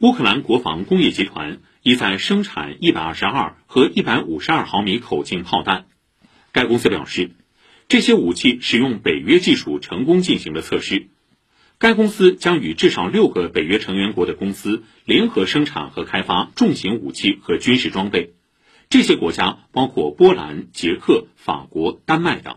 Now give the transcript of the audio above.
乌克兰国防工业集团已在生产122和152毫米口径炮弹。该公司表示，这些武器使用北约技术成功进行了测试。该公司将与至少六个北约成员国的公司联合生产和开发重型武器和军事装备。这些国家包括波兰、捷克、法国、丹麦等。